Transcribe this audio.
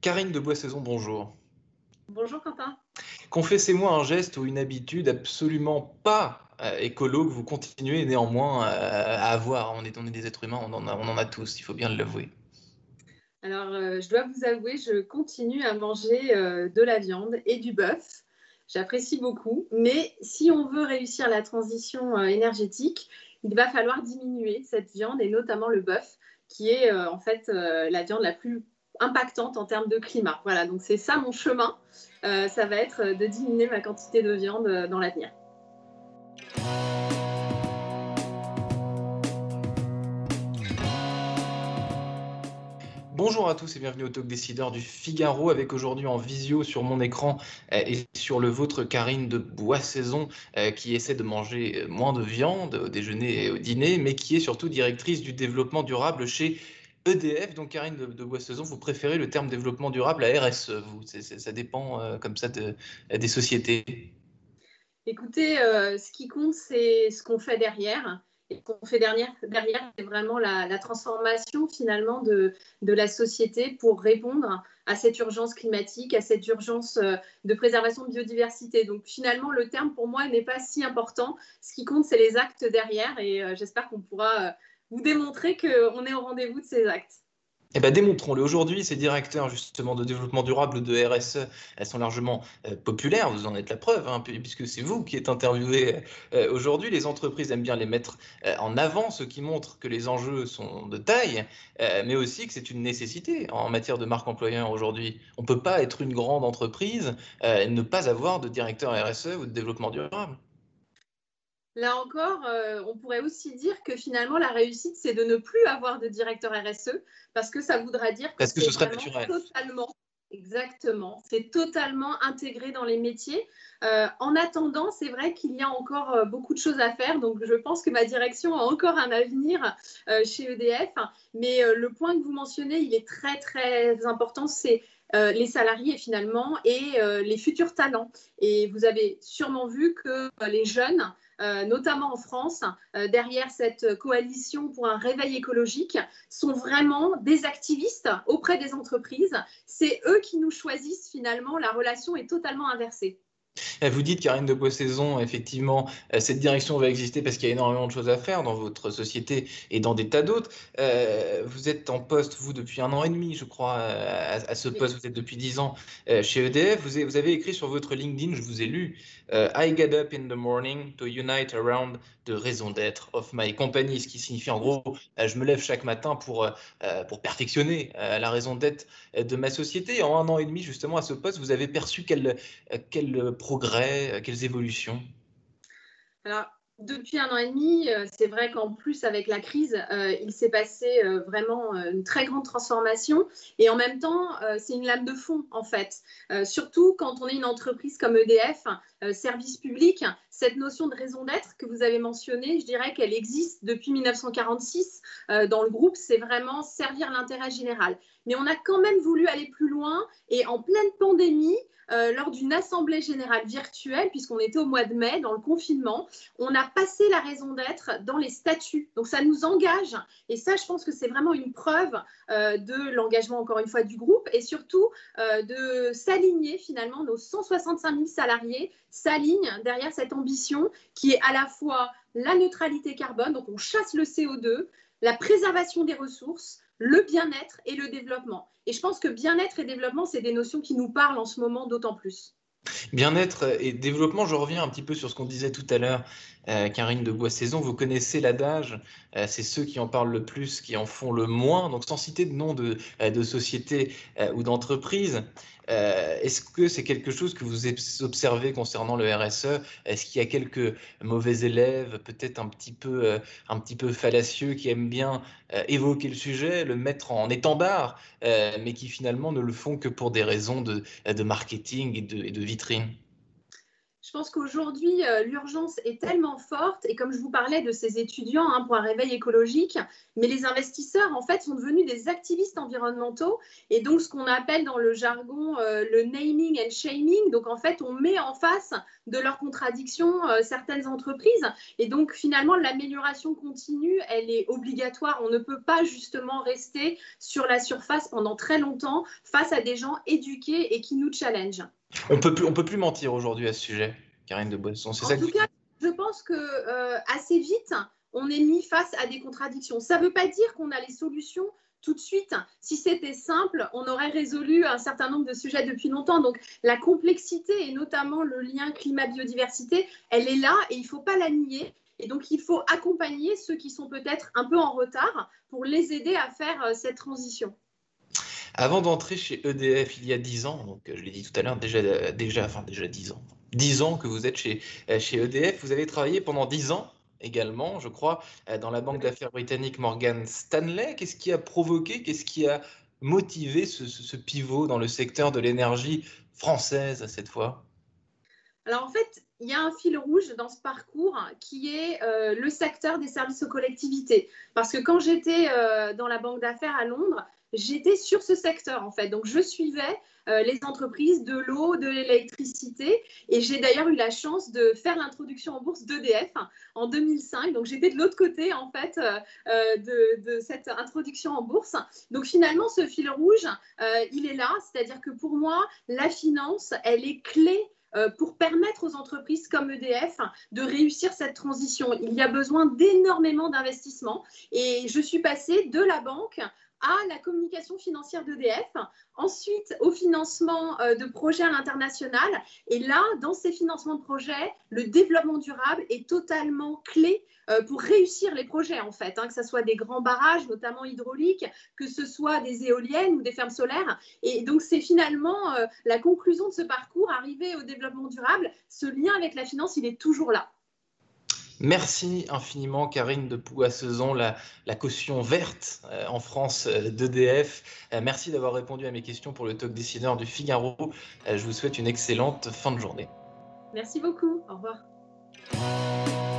Karine de Boissaison, bonjour. Bonjour Quentin. Confessez-moi un geste ou une habitude absolument pas euh, écolo que vous continuez néanmoins euh, à avoir. On est, on est des êtres humains, on en, a, on en a tous, il faut bien l'avouer. Alors, euh, je dois vous avouer, je continue à manger de la viande et du bœuf. J'apprécie beaucoup, mais si on veut réussir la transition énergétique, il va falloir diminuer cette viande et notamment le bœuf, qui est en fait la viande la plus impactante en termes de climat. Voilà, donc c'est ça mon chemin. Euh, ça va être de diminuer ma quantité de viande euh, dans l'avenir. Bonjour à tous et bienvenue au Talk Décideur du Figaro avec aujourd'hui en visio sur mon écran euh, et sur le vôtre Karine de Boissaison qui essaie de manger moins de viande au déjeuner et au dîner mais qui est surtout directrice du développement durable chez EDF, donc Karine de, de vous préférez le terme développement durable à RSE, vous? Ça dépend euh, comme ça des sociétés Écoutez, euh, ce qui compte, c'est ce qu'on fait derrière. Et ce qu'on fait derrière, derrière c'est vraiment la, transformation finalement de, la société pour répondre à cette urgence climatique, à cette urgence euh, de préservation de biodiversité. Donc finalement, le terme pour moi n'est pas si important. Ce qui compte, c'est les actes derrière et j'espère qu'on pourra vous démontrer qu'on est au rendez-vous de ces actes. Eh ben, démontrons-le. Aujourd'hui, ces directeurs justement de développement durable de RSE, elles sont largement euh, populaires. Vous en êtes la preuve, hein, puisque c'est vous qui êtes interviewé euh, aujourd'hui. Les entreprises aiment bien les mettre euh, en avant, ce qui montre que les enjeux sont de taille, mais aussi que c'est une nécessité en matière de marque employeur aujourd'hui. On ne peut pas être une grande entreprise et ne pas avoir de directeur RSE ou de développement durable. Là encore, euh, on pourrait aussi dire que finalement, la réussite, c'est de ne plus avoir de directeur RSE, parce que ça voudra dire que, que ce naturel. totalement, exactement, c'est totalement intégré dans les métiers. Euh, en attendant, c'est vrai qu'il y a encore euh, beaucoup de choses à faire, donc je pense que ma direction a encore un avenir chez EDF. Mais le point que vous mentionnez, il est très très important, c'est les salariés finalement et les futurs talents. Et vous avez sûrement vu que les jeunes euh, notamment en France, euh, derrière cette coalition pour un réveil écologique, sont vraiment des activistes auprès des entreprises. C'est eux qui nous choisissent finalement. La relation est totalement inversée. Vous dites, Karine de Boissaison, effectivement, euh, cette direction va exister parce qu'il y a énormément de choses à faire dans votre société et dans des tas d'autres. Euh, vous êtes en poste, vous, depuis un an et demi, je crois, euh, à, ce poste. Vous êtes depuis dix ans chez EDF. Vous avez, écrit sur votre LinkedIn, je vous ai lu, I get up in the morning to unite around the raison d'être of my company, ce qui signifie en gros, je me lève chaque matin pour, pour perfectionner la raison d'être de ma société. En un an et demi, justement, à ce poste, vous avez perçu quel, quel progrès, euh, quelles évolutions? Depuis un an et demi, euh, c'est vrai qu'en plus avec la crise, euh, il s'est passé vraiment une très grande transformation et en même temps, c'est une lame de fond en fait. surtout quand on est une entreprise comme EDF, service public, cette notion de raison d'être que vous avez mentionnée, je dirais qu'elle existe depuis 1946 dans le groupe, c'est vraiment servir l'intérêt général. Mais on a quand même voulu aller plus loin et en pleine pandémie, euh, lors d'une assemblée générale virtuelle, puisqu'on était au mois de mai, dans le confinement, on a passé la raison d'être dans les statuts. Donc ça nous engage, et ça, je pense que c'est vraiment une preuve euh, de l'engagement, encore une fois, du groupe, et surtout euh, de s'aligner finalement, nos 165 000 salariés s'alignent derrière cette ambition qui est à la fois la neutralité carbone, donc on chasse le CO2, la préservation des ressources, le bien-être et le développement. Et je pense que bien-être et développement, c'est des notions qui nous parlent en ce moment d'autant plus. Bien-être et développement, je reviens un petit peu sur ce qu'on disait tout à l'heure, euh, Karine de Boissaison, vous connaissez l'adage, euh, c'est ceux qui en parlent le plus, qui en font le moins, donc sans citer de nom de, euh, de société ou d'entreprise. Est-ce que c'est quelque chose que vous observez concernant le RSE Est-ce qu'il y a quelques mauvais élèves, peut-être un petit peu, un petit peu fallacieux, qui aiment bien évoquer le sujet, le mettre en étendard, mais qui finalement ne le font que pour des raisons de, marketing et de vitrine? Je pense qu'aujourd'hui, euh, l'urgence est tellement forte, et comme je vous parlais de ces étudiants hein, pour un réveil écologique, mais les investisseurs, en fait, sont devenus des activistes environnementaux, et donc ce qu'on appelle dans le jargon euh, le naming and shaming. Donc, en fait, on met en face de leurs contradictions euh, certaines entreprises, et donc finalement, l'amélioration continue, elle est obligatoire. On ne peut pas justement rester sur la surface pendant très longtemps face à des gens éduqués et qui nous challengent. On peut plus, on peut plus mentir aujourd'hui à ce sujet, Karine de Boisson. C'est en tout cas, je pense que euh, assez vite, on est mis face à des contradictions. Ça ne veut pas dire qu'on a les solutions tout de suite. Si c'était simple, on aurait résolu un certain nombre de sujets depuis longtemps. Donc la complexité et notamment le lien climat-biodiversité, elle est là et il ne faut pas la nier. Et donc il faut accompagner ceux qui sont peut-être un peu en retard pour les aider à faire euh, cette transition. Avant d'entrer chez EDF il y a 10 ans, donc je l'ai dit tout à l'heure, déjà, déjà, enfin déjà 10 ans, 10 ans que vous êtes chez, chez EDF, vous avez travaillé pendant 10 ans également, je crois, dans la banque d'affaires britannique Morgan Stanley. Qu'est-ce qui a provoqué, qu'est-ce qui a motivé ce, pivot dans le secteur de l'énergie française cette fois? Alors en fait, il y a un fil rouge dans ce parcours qui est euh, le secteur des services aux collectivités. Parce que quand j'étais euh, dans la banque d'affaires à Londres, j'étais sur ce secteur en fait. Donc je suivais euh, les entreprises de l'eau, de l'électricité et j'ai d'ailleurs eu la chance de faire l'introduction en bourse d'EDF en 2005. Donc j'étais de l'autre côté en fait euh, euh, de, de, cette introduction en bourse. Donc finalement ce fil rouge, il est là, c'est-à-dire que pour moi la finance, elle est clé pour permettre aux entreprises comme EDF de réussir cette transition. Il y a besoin d'énormément d'investissements et je suis passée de la banque à la communication financière d'EDF, ensuite au financement euh, de projets à l'international. Et là, dans ces financements de projets, le développement durable est totalement clé euh, pour réussir les projets, en fait, hein, que ce soit des grands barrages, notamment hydrauliques, que ce soit des éoliennes ou des fermes solaires. Et donc, c'est finalement euh, la conclusion de ce parcours, arriver au développement durable. Ce lien avec la finance, il est toujours là. Merci infiniment, Karine de Pouassezon, la, la caution verte euh, en France euh, d'EDF. Euh, merci d'avoir répondu à mes questions pour le talk décideur du Figaro. je vous souhaite une excellente fin de journée. Merci beaucoup. Au revoir.